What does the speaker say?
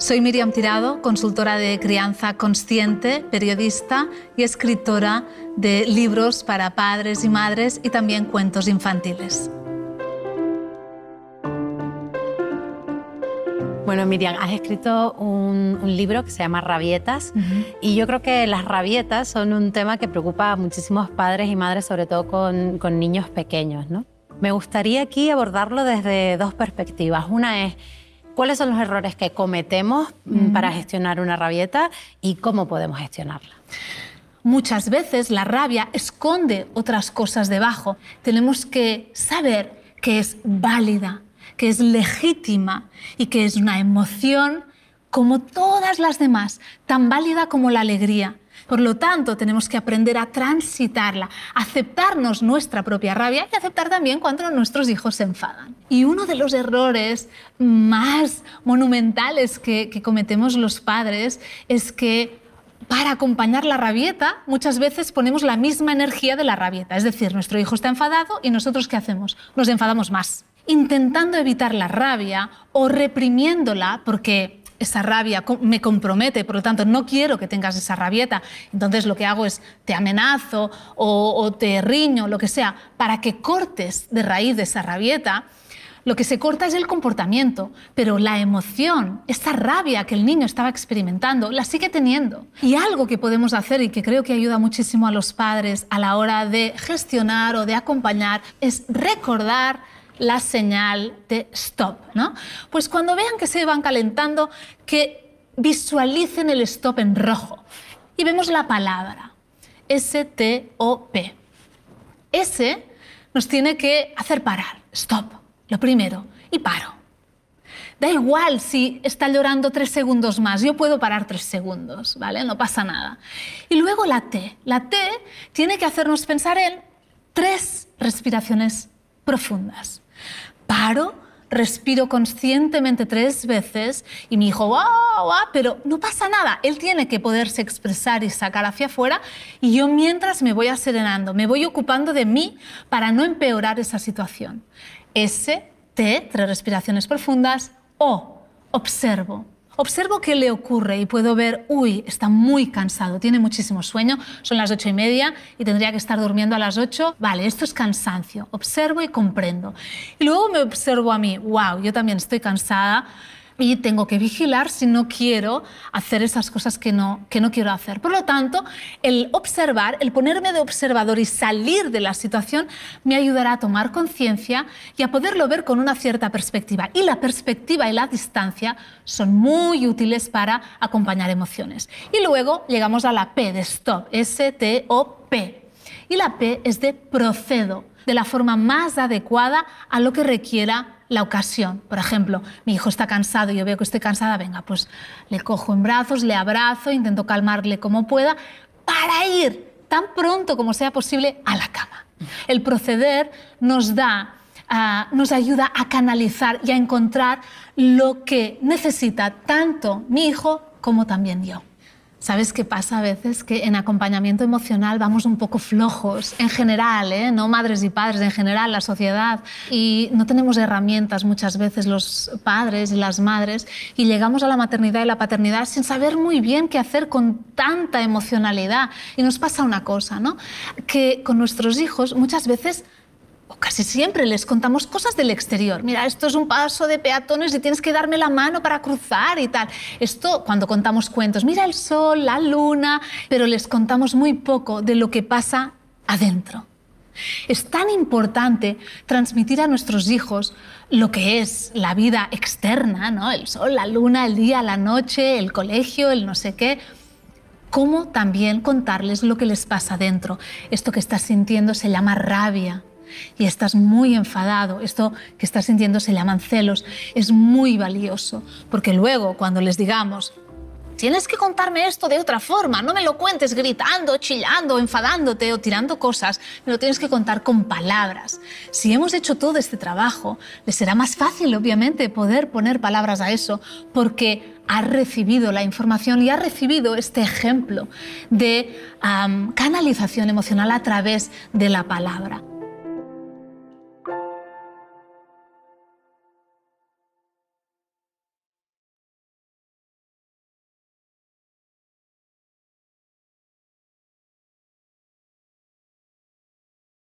Soy Miriam Tirado, consultora de crianza consciente, periodista y escritora de libros para padres y madres y también cuentos infantiles. Bueno, Miriam, has escrito un, libro que se llama Rabietas y yo creo que las rabietas son un tema que preocupa a muchísimos padres y madres, sobre todo con, con niños pequeños. ¿no? Me gustaría aquí abordarlo desde dos perspectivas. Una es cuáles son los errores que cometemos mm, para gestionar una rabieta y cómo podemos gestionarla. Muchas veces la rabia esconde otras cosas debajo. Tenemos que saber que es válida, que es legítima y que es una emoción como todas las demás, tan válida como la alegría. Por lo tanto, tenemos que aprender a transitarla, aceptarnos nuestra propia rabia y aceptar también cuando nuestros hijos se enfadan. Y uno de los errores más monumentales que, cometemos los padres es que para acompañar la rabieta, muchas veces ponemos la misma energía de la rabieta. Es decir, nuestro hijo está enfadado y nosotros ¿qué hacemos? Nos enfadamos más. Intentando evitar la rabia o reprimiéndola porque esa rabia me compromete, por lo tanto no quiero que tengas esa rabieta. Entonces lo que hago es te amenazo o, te riño, lo que sea, para que cortes de raíz de esa rabieta. Lo que se corta es el comportamiento, pero la emoción, esa rabia que el niño estaba experimentando, la sigue teniendo. Y algo que podemos hacer y que creo que ayuda muchísimo a los padres a la hora de gestionar o de acompañar es recordar la señal de stop. ¿no? Pues cuando vean que se van calentando, que visualicen el stop en rojo. Y vemos la palabra, S-T-O-P. S nos tiene que hacer parar, stop, lo primero, y paro. Da igual si está llorando tres segundos más, yo puedo parar tres segundos, ¿vale? No pasa nada. Y luego la T. La T tiene que hacernos pensar en tres respiraciones profundas paro, respiro conscientemente tres veces y mi hijo, wow, wow, pero no pasa nada. Él tiene que poderse expresar y sacar hacia afuera y yo mientras me voy aserenando, me voy ocupando de mí para no empeorar esa situación. S, T, tres respiraciones profundas, O, observo. Observo qué le ocurre y puedo ver, uy, está muy cansado, tiene muchísimo sueño, son las ocho y media y tendría que estar durmiendo a las ocho. Vale, esto es cansancio. Observo y comprendo. Y luego me observo a mí, wow, yo también estoy cansada y tengo que vigilar si no quiero hacer esas cosas que no, que no quiero hacer. Por lo tanto, el observar, el ponerme de observador y salir de la situación me ayudará a tomar conciencia y a poderlo ver con una cierta perspectiva. Y la perspectiva y la distancia son muy útiles para acompañar emociones. Y luego llegamos a la P de stop, S-T-O-P. Y la P es de procedo, de la forma más adecuada a lo que requiera la ocasión. Por ejemplo, mi hijo está cansado y yo veo que estoy cansada, venga, pues le cojo en brazos, le abrazo, intento calmarle como pueda, para ir tan pronto como sea posible a la cama. El proceder nos da ah, nos ayuda a canalizar y a encontrar lo que necesita tanto mi hijo como también yo. ¿Sabes qué pasa a veces? Que en acompañamiento emocional vamos un poco flojos, en general, ¿eh? no madres y padres, en general la sociedad. Y no tenemos herramientas muchas veces los padres y las madres y llegamos a la maternidad y la paternidad sin saber muy bien qué hacer con tanta emocionalidad. Y nos pasa una cosa, ¿no? Que con nuestros hijos muchas veces o casi siempre les contamos cosas del exterior. Mira, esto es un paso de peatones y tienes que darme la mano para cruzar y tal. Esto cuando contamos cuentos, mira el sol, la luna, pero les contamos muy poco de lo que pasa adentro. Es tan importante transmitir a nuestros hijos lo que es la vida externa, ¿no? El sol, la luna, el día, la noche, el colegio, el no sé qué, como también contarles lo que les pasa adentro. Esto que estás sintiendo se llama rabia, y estás muy enfadado, esto que estás sintiendo se llaman celos, es muy valioso, porque luego cuando les digamos, tienes que contarme esto de otra forma, no me lo cuentes gritando, chillando, enfadándote o tirando cosas, me lo tienes que contar con palabras. Si hemos hecho todo este trabajo, les será más fácil, obviamente, poder poner palabras a eso, porque ha recibido la información y ha recibido este ejemplo de canalización emocional a través de la palabra.